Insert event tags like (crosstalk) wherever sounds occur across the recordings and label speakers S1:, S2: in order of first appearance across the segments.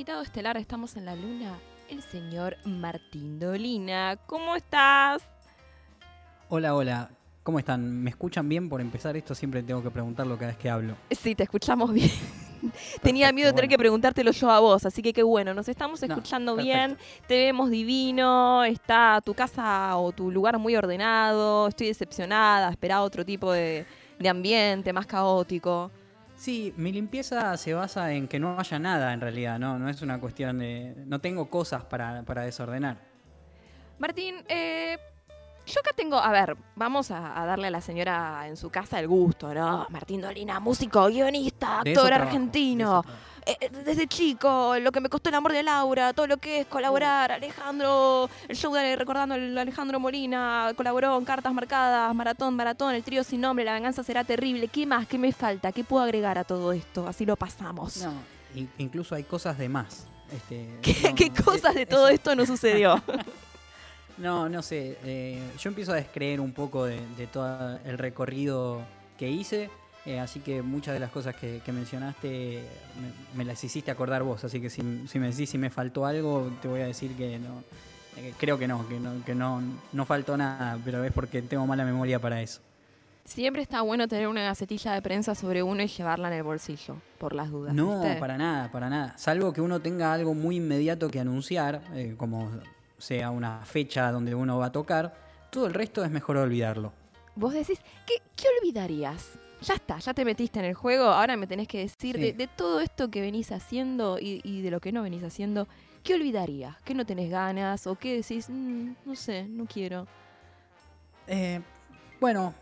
S1: invitado estelar, estamos en la luna, el señor Martín Dolina. ¿Cómo estás?
S2: Hola, hola. ¿Cómo están? ¿Me escuchan bien? Por empezar, esto siempre tengo que preguntarlo cada vez que hablo.
S1: Sí, te escuchamos bien. Tenía miedo de tener que preguntártelo yo a vos, así que qué bueno, nos estamos escuchando bien, te vemos divino, está tu casa o tu lugar muy ordenado, estoy decepcionada, esperaba otro tipo de, de ambiente más caótico.
S2: Sí, mi limpieza se basa en que no haya nada en realidad, no, no es una cuestión de... No tengo cosas para, para desordenar.
S1: Martín, eh, yo acá tengo, a ver, vamos a, darle a la señora en su casa el gusto, ¿no? Martín Dolina, músico, guionista, actor argentino. Eh, desde chico, lo que me costó el amor de Laura, todo lo que es colaborar, Alejandro, el show de Recordando el Alejandro Molina, colaboró en Cartas Marcadas, Maratón, Maratón, El Trío Sin Nombre, La Venganza Será Terrible. ¿Qué más? ¿Qué me falta? ¿Qué puedo agregar a todo esto? Así lo pasamos.
S2: No, incluso hay cosas de más.
S1: Este, (laughs) ¿Qué, cosas de todo esto no sucedió? (laughs) (laughs)
S2: No, no sé. Eh, yo empiezo a descreer un poco de, todo el recorrido que hice. Eh, así que muchas de las cosas que, mencionaste me, las hiciste acordar vos. Así que si, me decís si me faltó algo, te voy a decir que no. Eh, creo que no, que, no, que no, no faltó nada, pero es porque tengo mala memoria para eso.
S1: Siempre está bueno tener una gacetilla de prensa sobre uno y llevarla en el bolsillo, por las dudas.
S2: No, para nada, para nada. Salvo que uno tenga algo muy inmediato que anunciar, como sea una fecha donde uno va a tocar, todo el resto es mejor olvidarlo.
S1: Vos decís, ¿qué, qué olvidarías? Ya está, ya te metiste en el juego, ahora me tenés que decir de, todo esto que venís haciendo y, de lo que no venís haciendo, ¿qué olvidarías? ¿Qué no tenés ganas? ¿O qué decís, mm, no sé, no quiero?
S2: Eh, bueno,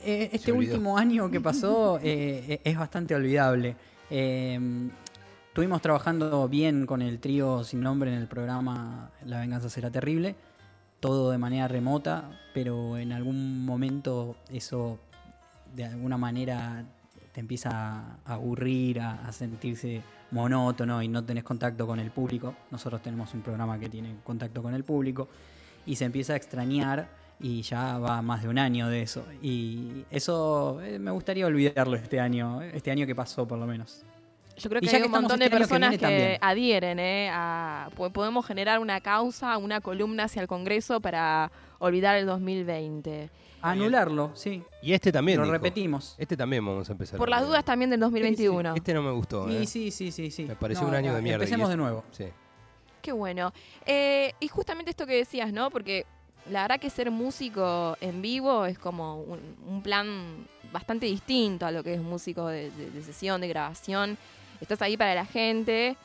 S2: eh, este último año que pasó (laughs) eh, es bastante olvidable. Estuvimos trabajando bien con el trío sin nombre en el programa La venganza será terrible, todo de manera remota, pero en algún momento eso de alguna manera te empieza a aburrir, a, sentirse monótono y no tenés contacto con el público. Nosotros tenemos un programa que tiene contacto con el público y se empieza a extrañar y ya va más de un año de eso. Y eso eh, me gustaría olvidarlo este año, este año que pasó por lo menos.
S1: Yo creo que hay un montón de personas que, adhieren, ¿eh? podemos generar una causa, una columna hacia el Congreso para olvidar el 2020.
S2: Anularlo, sí.
S3: Y este también.
S2: Lo repetimos.
S3: Este también vamos a empezar.
S1: Por las dudas también del 2021.
S3: Este no me gustó.
S2: ¿eh? Sí, sí, sí, sí.
S3: Me pareció un año de mierda.
S2: Empecemos de nuevo.
S3: Sí.
S1: Qué bueno. Eh, y justamente esto que decías, ¿no? Porque la verdad que ser músico en vivo es como un, plan bastante distinto a lo que es músico de sesión, de grabación estás ahí para la gente.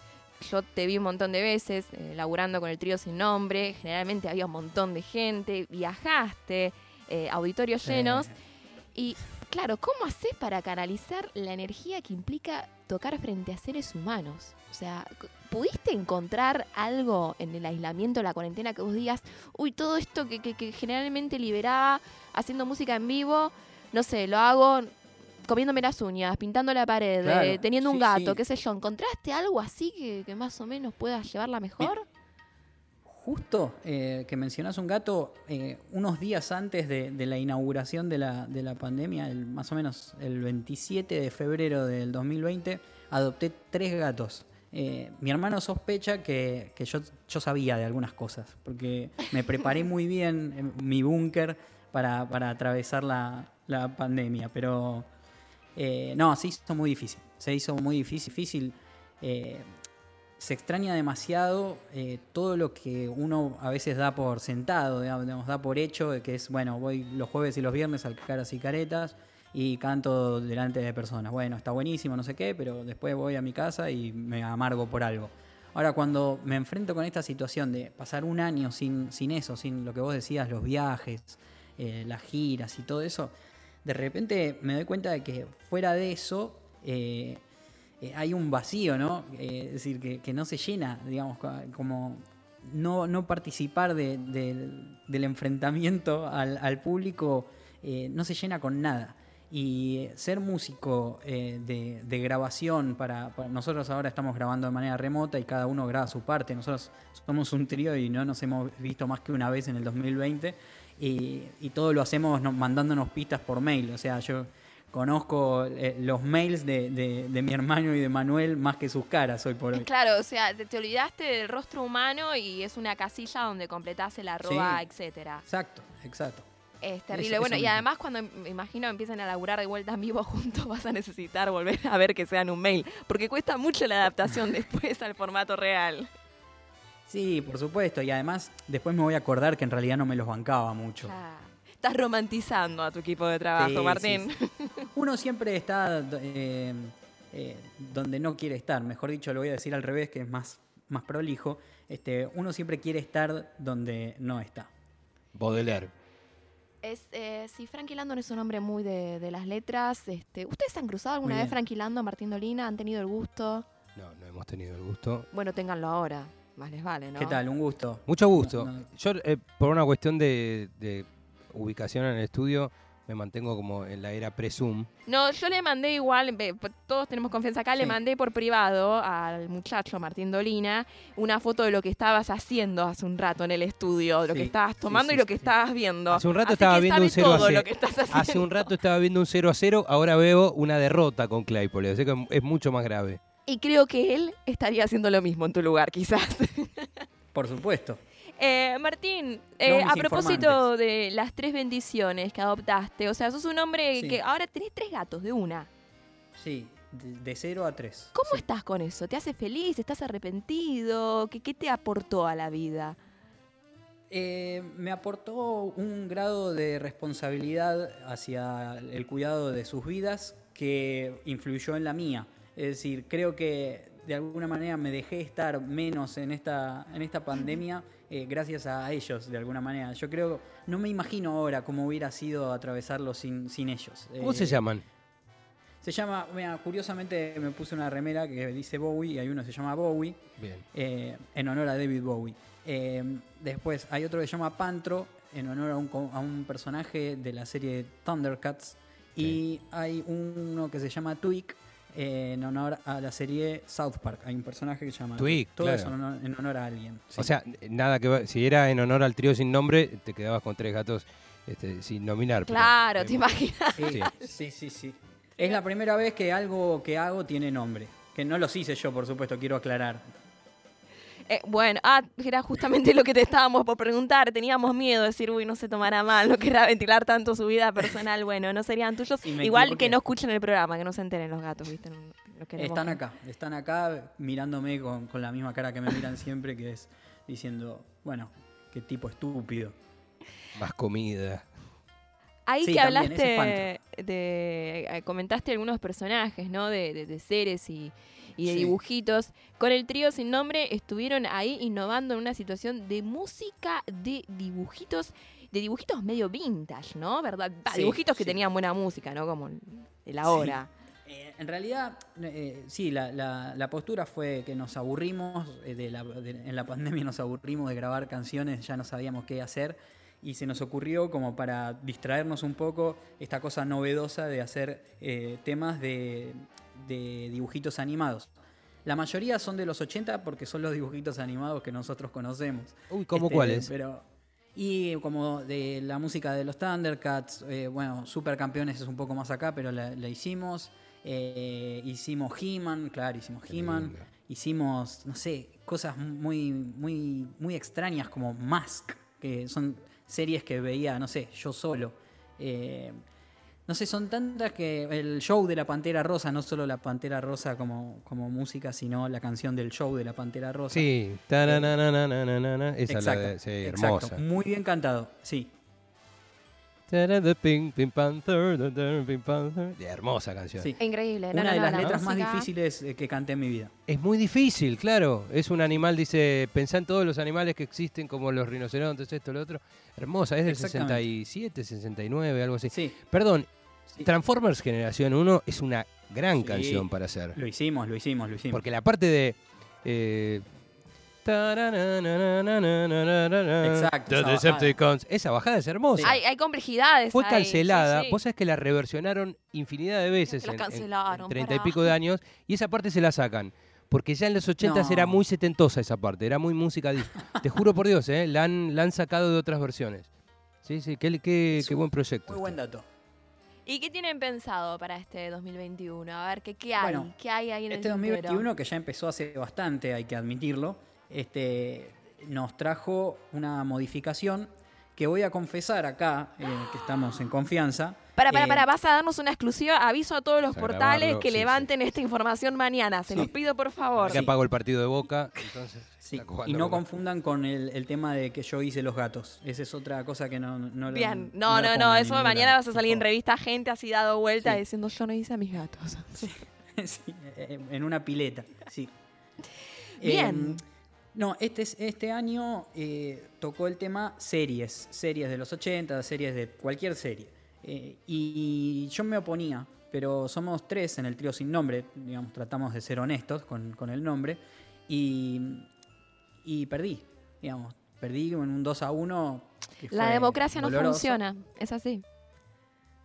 S1: Yo te vi un montón de veces eh, laburando con el trío sin nombre. Generalmente había un montón de gente. Viajaste, eh, auditorios llenos. Y claro, ¿cómo haces para canalizar la energía que implica tocar frente a seres humanos? O sea, ¿pudiste encontrar algo en el aislamiento, la cuarentena, que vos digas, uy, todo esto que, que generalmente liberaba haciendo música en vivo, no sé, lo hago comiéndome las uñas, pintando la pared, eh, teniendo un gato, qué sé yo, ¿encontraste algo así que, más o menos pueda llevarla mejor?
S2: Justo eh, que mencionas un gato, eh, unos días antes de, la inauguración de la, de la pandemia, el, más o menos el 27 de febrero del 2020, adopté tres gatos. mi hermano sospecha que, yo, yo, sabía de algunas cosas, porque me preparé (laughs) muy bien en mi búnker para, atravesar la, la pandemia, pero eh, no, se hizo muy difícil. Se hizo muy difícil. difícil eh, se extraña demasiado eh, todo lo que uno a veces da por sentado, digamos, da por hecho, que es, bueno, voy los jueves y los viernes al caras y caretas y canto delante de personas. Bueno, está buenísimo, no sé qué, pero después voy a mi casa y me amargo por algo. Ahora, cuando me enfrento con esta situación de pasar un año sin, eso, sin lo que vos decías, los viajes, las giras y todo eso, de repente me doy cuenta de que fuera de eso eh, eh, hay un vacío, ¿no? Eh, es decir, que, no se llena, digamos, como no, no participar del enfrentamiento al, público no se llena con nada. Y ser músico de, grabación, para, nosotros ahora estamos grabando de manera remota y cada uno graba su parte. Nosotros somos un trío y no nos hemos visto más que una vez en el 2020 y, todo lo hacemos mandándonos pistas por mail. O sea, yo conozco eh, los mails de, de- de mi hermano y de Manuel más que sus caras hoy por hoy.
S1: Claro, o sea, te, te olvidaste del rostro humano y es una casilla donde completás el arroba,
S2: Sí.
S1: etcétera.
S2: Exacto, exacto.
S1: Es terrible.
S2: Eso-
S1: bueno,
S2: eso
S1: y además cuando me imagino empiezan a laburar de vuelta en vivo (laughs) juntos, vas a necesitar volver a ver que sean un mail, porque cuesta mucho la adaptación (laughs) después al formato real.
S2: Sí, por supuesto. Y además, después me voy a acordar que en realidad no me los bancaba mucho.
S1: Ah, Estás romantizando a tu equipo de trabajo,
S2: Sí, sí,
S1: Martín.
S2: sí. (laughs) Uno siempre está eh, eh, donde no quiere estar. Mejor dicho, lo voy a decir al revés, que es más, más prolijo. Este, uno siempre quiere estar donde no está.
S3: Baudelaire.
S1: Es, eh, sí, Frankie Lando es un hombre muy de, de las letras. Este, ¿Ustedes han cruzado alguna vez. Frankie Lando, Martín Dolina? ¿Han tenido el gusto?
S3: No, no hemos tenido el gusto.
S1: Bueno, ténganlo ahora. Más les vale, ¿no?
S2: ¿Qué tal? Un gusto.
S3: Mucho gusto.
S2: No, no.
S3: Yo, eh, por una cuestión de, de ubicación en el estudio, me mantengo como en la era pre-Zoom.
S1: No, yo le mandé igual, todos tenemos confianza acá, le mandé por privado al muchacho Martín Dolina una foto de lo que estabas haciendo hace un rato en el estudio, de lo que estabas tomando
S2: sí,
S1: y lo que
S2: sí.
S1: estabas viendo.
S3: Hace un rato
S1: Así
S3: estaba viendo un 0 a
S1: todo
S3: 0.
S1: lo que estás haciendo.
S3: Hace un rato estaba viendo un 0 a 0, ahora veo una derrota con Claypole. Así que es mucho más grave.
S1: Y creo que él estaría haciendo lo mismo en tu lugar, quizás.
S2: Por supuesto.
S1: Eh, Martín, eh, a propósito de las tres bendiciones que adoptaste, o sea, sos un hombre
S2: Sí.
S1: que ahora tenés tres gatos de una.
S2: Sí, de, 0 a 3.
S1: ¿Cómo estás con eso? ¿Te hace feliz? ¿Estás arrepentido? ¿Qué, qué te aportó a la vida?
S2: Eh, me aportó un grado de responsabilidad hacia el cuidado de sus vidas que influyó en la mía. Es decir, creo que de alguna manera me dejé estar menos en esta, en esta pandemia eh, gracias a ellos, de alguna manera. Yo creo, no me imagino ahora cómo hubiera sido atravesarlo sin, sin ellos.
S3: ¿Cómo
S2: Eh,
S3: se llaman?
S2: Se llama, mira, curiosamente me puse una remera que dice Bowie y hay uno que se llama Bowie
S3: Bien.
S2: eh, en honor a David Bowie. Eh, después hay otro que se llama Pantro, en honor a un, a un personaje de la serie Thundercats. Y hay uno que se llama Twig, eh, en honor a la serie South Park. Hay un personaje que se llama
S3: Twig,
S2: Todo
S3: claro.
S2: eso en honor, en honor a alguien. sí.
S3: O sea, nada que ver- si era en honor al trío sin nombre, te quedabas con tres gatos este, sin nominar. pero-
S1: Claro, te imaginas.
S2: Sí, sí, sí, sí. Es la primera vez que algo que hago tiene nombre. Que no los hice yo, por supuesto, quiero aclarar.
S1: Eh, bueno, ah, era justamente lo que te estábamos por preguntar. Teníamos miedo de decir, uy, no se tomará mal, no querrá ventilar tanto su vida personal. (laughs) Bueno, no serían tuyos. Igual que no escuchen el programa, que no se enteren los gatos, ¿viste? No- no queremos
S2: Están acá, están acá mirándome con, con la misma cara que me miran siempre, que es diciendo, bueno, qué tipo estúpido.
S3: Más comida.
S1: Ahí
S2: Sí,
S1: que hablaste de. eh, comentaste algunos personajes, ¿no? De, de- de seres y, y de
S2: Sí.
S1: dibujitos. Con el trío sin nombre estuvieron ahí innovando en una situación de música de dibujitos, de dibujitos medio vintage, ¿no? ¿Verdad?
S2: Sí,
S1: dibujitos que
S2: sí.
S1: tenían buena música, ¿no? Como el ahora.
S2: Eh, en realidad, eh, sí, la, la- la postura fue que nos aburrimos, eh, de la- de- en la pandemia nos aburrimos de grabar canciones, ya no sabíamos qué hacer y se nos ocurrió como para distraernos un poco esta cosa novedosa de hacer eh, temas de, de dibujitos animados. La mayoría son de los 80 porque son los dibujitos animados que nosotros conocemos.
S3: Uy, ¿cómo
S2: Este,
S3: cuáles?
S2: Pero, y como de la música de los Thundercats, eh, bueno, Supercampeones es un poco más acá, pero la, la hicimos. Eh, hicimos He-Man, claro, hicimos He-Man. Hicimos, no sé, cosas muy, muy, muy extrañas como Mask, que son series que veía, no sé, yo solo. Eh, no sé, son tantas que el show de la Pantera Rosa, no solo la Pantera Rosa como, como música, sino la canción del show de la Pantera Rosa.
S3: Sí. Esa es la
S2: Exacto,
S3: de, sí,
S2: exacto.
S3: hermosa.
S2: Muy bien cantado, sí.
S3: Tarada, Pink, Pink Panther, da, da, Pink Panther. De hermosa canción.
S2: sí.
S1: Increíble. No,
S2: Una
S1: no,
S2: de
S1: no,
S2: las
S1: la
S2: letras más difíciles eh, que canté en mi vida.
S3: Es muy difícil, claro. Es un animal, dice, pensá en todos los animales que existen, como los rinocerontes, esto, lo otro. Hermosa, es del
S2: Exactamente.
S3: 67, 69, algo así.
S2: Sí,
S3: Perdón,
S2: Sí.
S3: Transformers Generación 1 es una gran
S2: Sí.
S3: canción para hacer.
S2: lo hicimos, lo hicimos, lo hicimos.
S3: Porque la parte de. Eh,
S2: Exacto,
S3: Decepticons. Esa bajada es hermosa.
S1: Hay, hay complejidades.
S3: Fue
S1: ahí,
S3: cancelada.
S1: sí, sí.
S3: Vos sabés que la reversionaron infinidad de veces
S1: que la
S3: en, en- en
S1: cancelaron,
S3: 30 y
S1: pará.
S3: pico de años. Y esa parte se la sacan. Porque ya en los 80
S2: No.
S3: era muy setentosa esa parte. Era muy música disco. (laughs) Te juro por Dios, ¿eh? La han, la han sacado de otras versiones. Sí, sí, qué, qué-
S2: Es
S3: qué
S2: un
S3: buen proyecto.
S2: Muy buen dato.
S1: ¿Y qué tienen pensado para este 2021? A ver, ¿qué, qué hay?
S2: Bueno,
S1: ¿Qué hay ahí en
S2: Este
S1: el tintero?
S2: 2021, que ya empezó hace bastante, hay que admitirlo, este, nos trajo una modificación que voy a confesar acá, eh, que estamos en confianza.
S1: Para, para,
S2: Eh,
S1: para, vas a darnos una exclusiva. Aviso a todos los
S3: A
S1: portales
S3: grabarlo,
S1: que
S3: sí,
S1: levanten esta información mañana. Se
S2: Sí.
S1: los pido, por favor.
S3: Acá apago el partido de Boca, entonces.
S2: Sí,
S3: está
S2: y no confundan con el, el tema de que yo hice los gatos. Esa es otra cosa que no, no lo-
S1: Bien,
S2: no
S1: no, no, eso mañana vas a salir en revista gente así dado vuelta
S2: Sí.
S1: diciendo yo no hice a mis gatos. (laughs)
S2: Sí, en una pileta, sí.
S1: Bien.
S2: Eh, no, este, es- este año eh, tocó el tema series, series de los 80, series de cualquier serie. Eh, y yo me oponía, pero somos tres en el trío sin nombre, digamos, tratamos de ser honestos con, con el nombre, y, y perdí, digamos, perdí en un 2 a 1. que
S1: La
S2: fue
S1: democracia no funciona, es así.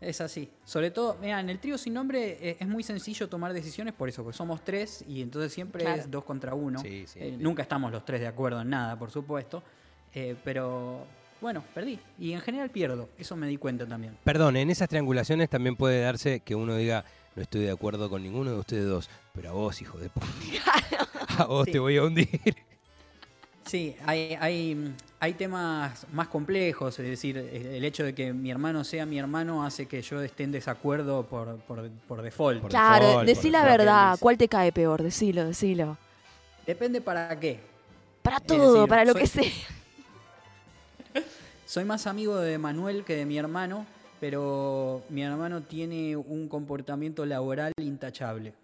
S2: Es así. Sobre todo, mira, en el trío sin nombre eh, es muy sencillo tomar decisiones por eso, porque somos tres y entonces siempre
S1: Claro.
S2: es dos contra uno.
S3: Sí, sí,
S2: Eh,
S3: sí.
S2: nunca estamos los tres de acuerdo en nada, por supuesto. Eh, pero bueno, perdí. Y en general pierdo. Eso me di cuenta también.
S3: Perdón, en esas triangulaciones también puede darse que uno diga, no estoy de acuerdo con ninguno de ustedes dos, pero a vos, hijo de puta. (laughs) (laughs) a vos
S2: Sí.
S3: te voy a hundir.
S2: Sí, hay, hay, hay temas más complejos, es decir, el hecho de que mi hermano sea mi hermano hace que yo esté en desacuerdo por, por, por default.
S3: Por
S1: Claro,
S3: default,
S1: decí la verdad. ¿Cuál te cae peor? Decilo, decilo.
S2: Depende para qué.
S1: Para todo,
S2: decir,
S1: para lo
S2: soy-
S1: que sea.
S2: Soy más amigo de Manuel que de mi hermano, pero mi hermano tiene un comportamiento laboral intachable.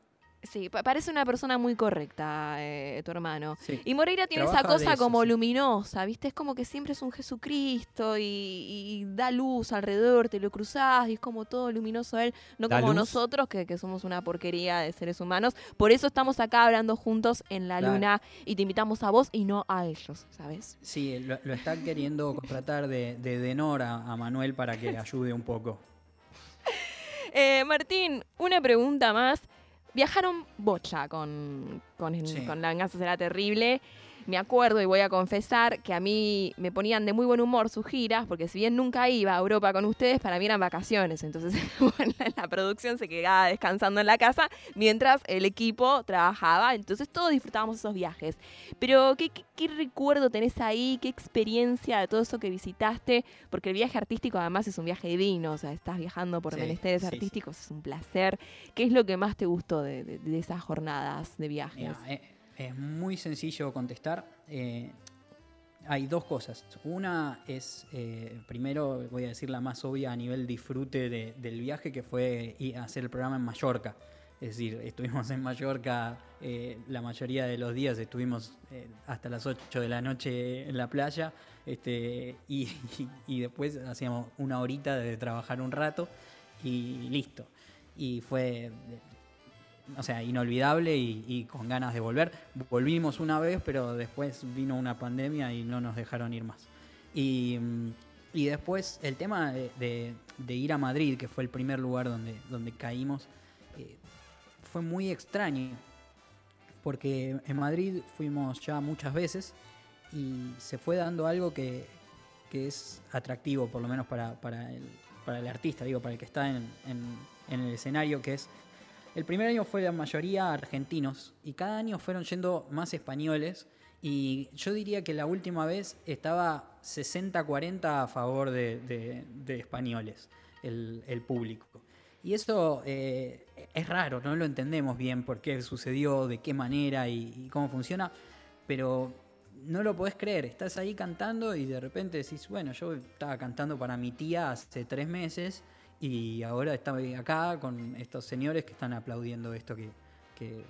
S1: Sí, pa- parece una persona muy correcta, eh, tu hermano.
S2: Sí.
S1: Y Moreira tiene esa
S2: Trabaja
S1: cosa
S2: eso,
S1: como
S2: sí.
S1: luminosa, ¿viste? Es como que siempre es un Jesucristo y, y da luz alrededor, te lo cruzás y es como todo luminoso él, no
S3: ¿Da
S1: como
S3: luz?
S1: nosotros que, que somos una porquería de seres humanos. Por eso estamos acá hablando juntos en la
S2: Claro.
S1: luna y te invitamos a vos y no a ellos, ¿sabes?
S2: Sí, lo, lo está queriendo (laughs) contratar de, de Denor a, Manuel para que ayude un poco.
S1: Eh, Martín, una pregunta más. Viajaron bocha con, con, el-
S2: Sí.
S1: con La venganza será terrible. Me acuerdo y voy a confesar que a mí me ponían de muy buen humor sus giras, porque si bien nunca iba a Europa con ustedes, para mí eran vacaciones. Entonces, (laughs) bueno, la producción se quedaba descansando en la casa mientras el equipo trabajaba. Entonces, todos disfrutábamos esos viajes. Pero, ¿qué, qué, qué recuerdo tenés ahí? ¿Qué experiencia de todo eso que visitaste? Porque el viaje artístico además es un viaje divino. O sea, estás viajando por
S2: Sí,
S1: menesteres
S2: sí, sí.
S1: artísticos, es un placer. ¿Qué es lo que más te gustó de, de- de esas jornadas de viajes?
S2: Mira, eh, es muy sencillo contestar. Eh, hay dos cosas. Una es, eh, primero voy a decir la más obvia a nivel disfrute de- del viaje, que fue hacer el programa en Mallorca. Es decir, estuvimos en Mallorca eh, la mayoría de los días, estuvimos hasta las 8 de la noche en la playa este, y, (laughs) y después hacíamos una horita de trabajar un rato y listo. Y fue o sea, inolvidable y, con ganas de volver. Volvimos una vez, pero después vino una pandemia y no nos dejaron ir más. Y, y después el tema de, ir a Madrid, que fue el primer lugar donde, donde caímos, eh, fue muy extraño. Porque en Madrid fuimos ya muchas veces y se fue dando algo que, que es atractivo, por lo menos para, para, el, para el artista, digo, para el que está en- en el escenario, que es el primer año fue la mayoría argentinos y cada año fueron yendo más españoles y yo diría que la última vez estaba 60-40 a favor de, españoles, el, el público. Y eso eh, es raro, no lo entendemos bien por qué sucedió, de qué manera y, y cómo funciona, pero no lo podés creer, estás ahí cantando y de repente decís, bueno, yo estaba cantando para mi tía hace tres meses y ahora estoy acá con estos señores que están aplaudiendo esto que, que,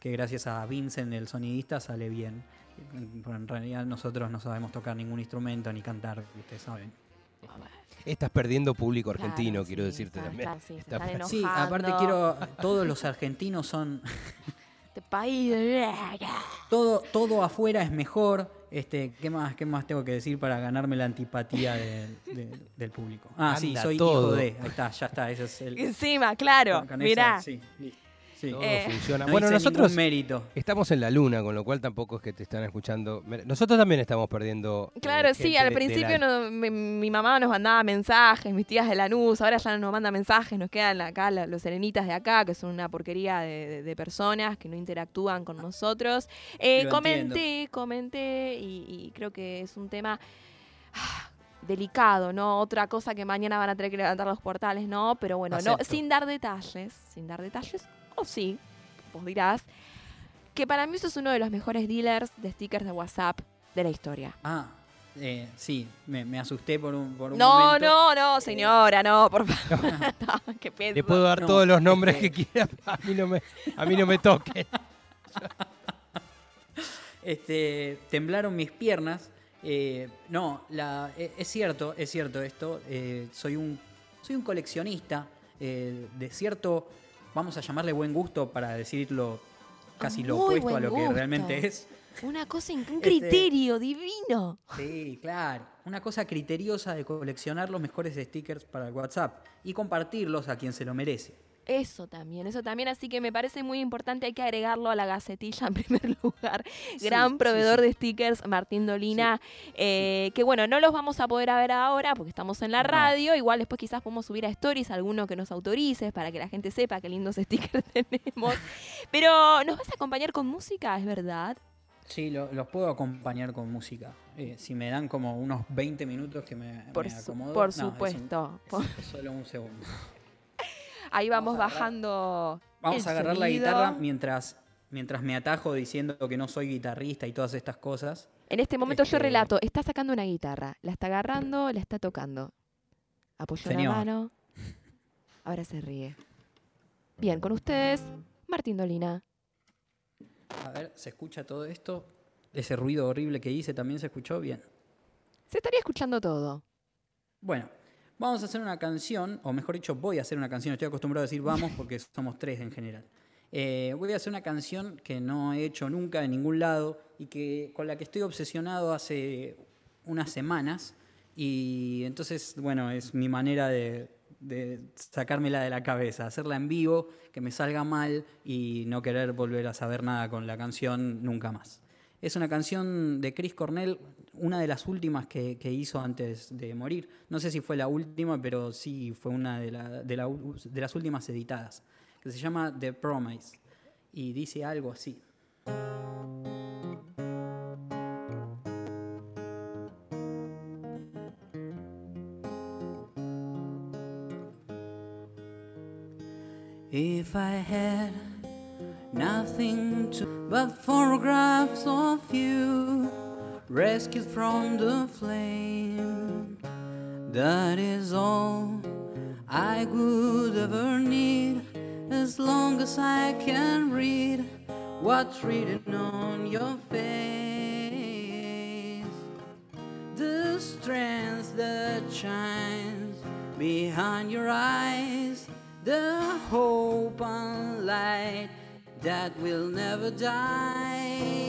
S2: que gracias a Vincent, el sonidista, sale bien. Pero en realidad nosotros no sabemos tocar ningún instrumento ni cantar, ustedes saben.
S3: Estás perdiendo público argentino,
S1: Claro,
S3: quiero
S1: sí,
S3: decirte
S1: está-
S3: también.
S1: está- sí,
S3: Está
S1: están
S3: per-
S2: Sí, aparte quiero, todos los argentinos son,
S1: Este país. (laughs)
S2: todo, todo afuera es mejor. Este, ¿qué más, qué más tengo que decir para ganarme la antipatía del- público? Ah, sí, soy
S3: todo.
S2: hijo de. Ahí está, ya está, ese es el.
S1: Encima, claro. Mirá.
S2: sí, listo. Sí.
S3: Todo
S1: Eh,
S3: funciona.
S2: No
S3: bueno, nosotros
S2: mérito.
S3: estamos en la luna, con lo cual tampoco es que te están escuchando. Nosotros también estamos perdiendo. eh,
S1: Claro, sí, al
S3: de- de
S1: principio
S3: la-
S1: no- mi, mi mamá nos mandaba mensajes, mis tías de Lanús, ahora ya no nos manda mensajes, nos quedan acá la- los serenitas de acá, que son una porquería de, de- de personas que no interactúan con nosotros. Eh, comenté, comenté y, y creo que es un tema ah, delicado, ¿no? Otra cosa que mañana van a tener que levantar los portales, ¿no? Pero bueno, no, sin dar detalles, sin dar detalles, o sí, vos dirás, que para mí sos uno de los mejores dealers de stickers de WhatsApp de la historia.
S2: Ah, eh, sí, me, me asusté por un, por un
S1: No,
S2: momento.
S1: no, no, señora, no, por favor. (laughs) (laughs) No, qué peso.
S3: Le puedo dar
S2: No,
S3: todos los nombres
S2: este-
S3: que quiera, (laughs) a mí no me, a mí no me toquen.
S2: Este, temblaron mis piernas. Eh, no, la, eh, es cierto, es cierto esto. eh, soy, un, soy un coleccionista eh, de cierto, vamos a llamarle buen gusto para decirlo casi lo opuesto a lo que
S1: gusto.
S2: realmente es.
S1: Una cosa, un
S2: Este-
S1: criterio divino.
S2: Sí, claro. Una cosa criteriosa de coleccionar los mejores stickers para el WhatsApp y compartirlos a quien se lo merece.
S1: Eso también, eso también. Así que me parece muy importante, hay que agregarlo a la gacetilla en (laughs) primer lugar.
S2: Sí,
S1: Gran proveedor
S2: sí.
S1: de stickers, Martín Dolina. eh, Que bueno, no los vamos a poder ver ahora porque estamos en la
S2: No.
S1: radio. Igual después quizás podemos subir a stories alguno que nos autorices para que la gente sepa qué lindos (laughs) stickers (laughs) tenemos. Pero nos vas a acompañar con música, ¿es verdad?
S2: Sí, lo- los puedo acompañar con música. Eh, si me dan como unos 20 minutos que me,
S1: Por,
S2: me
S1: su-
S2: acomodo.
S1: por
S2: No, es un-
S1: supuesto.
S2: es-
S1: Por-
S2: es solo un segundo.
S1: Ahí vamos, bajando.
S2: Vamos
S1: el
S2: a agarrar la guitarra mientras, mientras me atajo diciendo que no soy guitarrista y todas estas cosas.
S1: En este momento yo
S2: Este-
S1: relato, está sacando una guitarra, la está agarrando, la está tocando. Apoyó la
S2: Señor.
S1: mano. Ahora se ríe. Bien, con ustedes, Martín Dolina.
S2: A ver, ¿se escucha todo esto? Ese ruido horrible que hice también se escuchó bien.
S1: Se estaría escuchando todo.
S2: Bueno, vamos a hacer una canción, o mejor dicho, voy a hacer una canción. Estoy acostumbrado a decir vamos (laughs) porque somos tres en general. Eh, voy a hacer una canción que no he hecho nunca en ningún lado y que con la que estoy obsesionado hace unas semanas. Y entonces, bueno, es mi manera de, de sacármela de la cabeza, hacerla en vivo, que me salga mal y no querer volver a saber nada con la canción nunca más. Es una canción de Chris Cornell, una de las últimas que, hizo antes de morir. No sé si fue la última, pero sí fue una de las últimas editadas, que se llama The Promise. Y dice algo así. If I had nothing to but photographs of you rescued from the flame, that is all I would ever need as long as I can read what's written on your face. The strength that shines behind your eyes, the hope and light that will never die.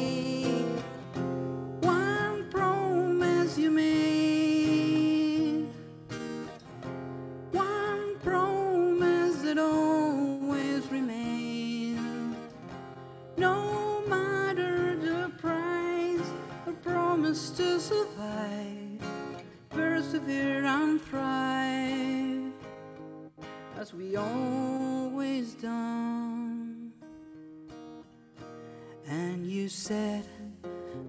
S2: Persevere and thrive, as we always done. And you said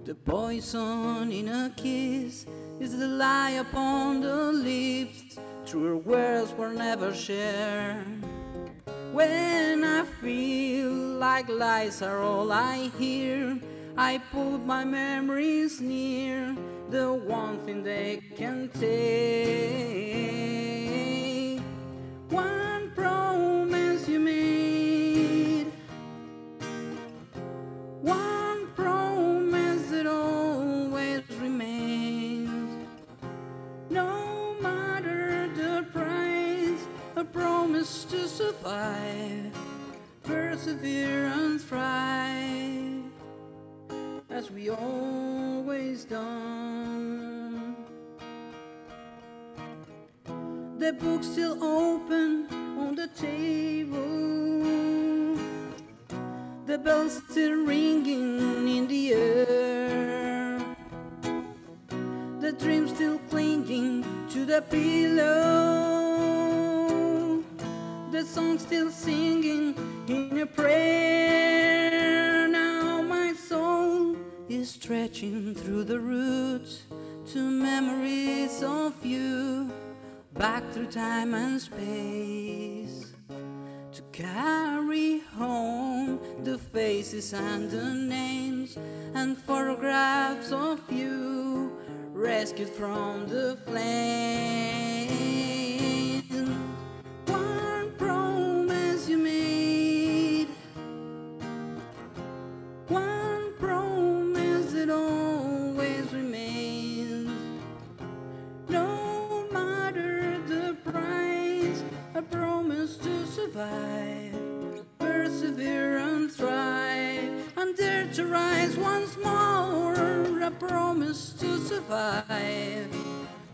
S2: the poison in a kiss is the lie upon the lips. Truer words were never shared. When I feel like lies are all I hear, I put my memories near the one thing they can take. One promise you made, one promise that always remains. No matter the price, a promise to survive, persevere and thrive, as we always done. The book still open on the table. The bells still ringing in the air. The dream still clinging to the pillow. The song still singing in a prayer. Now my soul is stretching through the roots to memories of you back through time and space to carry home the faces and the names and photographs of you rescued from the flames. Persevere and thrive, and dare to rise once more. A promise to survive,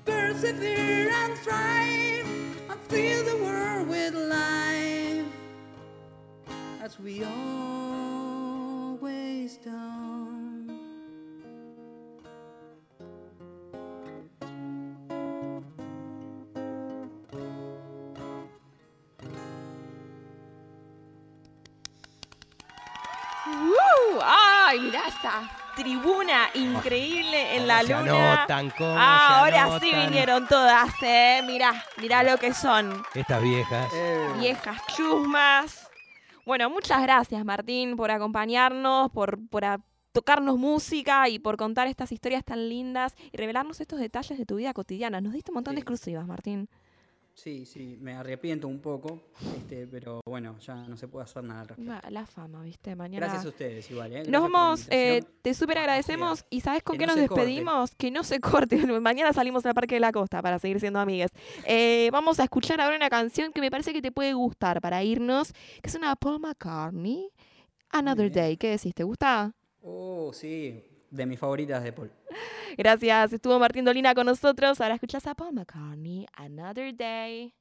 S2: persevere and thrive, and fill the world with life, as we always
S1: tribuna increíble en la
S3: ¿Cómo se
S1: luna!
S3: anotan? ¿Cómo se
S1: Ah, ahora sí vinieron todas, ¿eh? Mirá, mirá lo que son.
S3: Estas viejas.
S1: Viejas chusmas. Bueno, muchas gracias, Martín, por acompañarnos, por, por a- tocarnos música y por contar estas historias tan lindas y revelarnos estos detalles de tu vida cotidiana. Nos diste un montón de exclusivas, Martín.
S2: Sí, sí, me arrepiento un poco, este, pero bueno, ya no se puede hacer nada al respecto.
S1: La fama, ¿viste? Mañana.
S2: Gracias a ustedes igual, ¿eh? Gracias
S1: Nos vamos, eh, te súper agradecemos. ¿Y sabes con
S2: Que
S1: qué
S2: no
S1: nos
S2: corte.
S1: despedimos? Que no se corte. (laughs) Mañana salimos al Parque de la Costa para seguir siendo amigas. Eh, vamos a escuchar ahora una canción que me parece que te puede gustar para irnos, que es una Paul McCartney, Another. Day. ¿Qué decís? ¿Te gusta?
S2: Oh, sí, de mis favoritas de Paul.
S1: Gracias. Estuvo Martín Dolina con nosotros. Ahora escuchas a Paul McCartney, Another Day.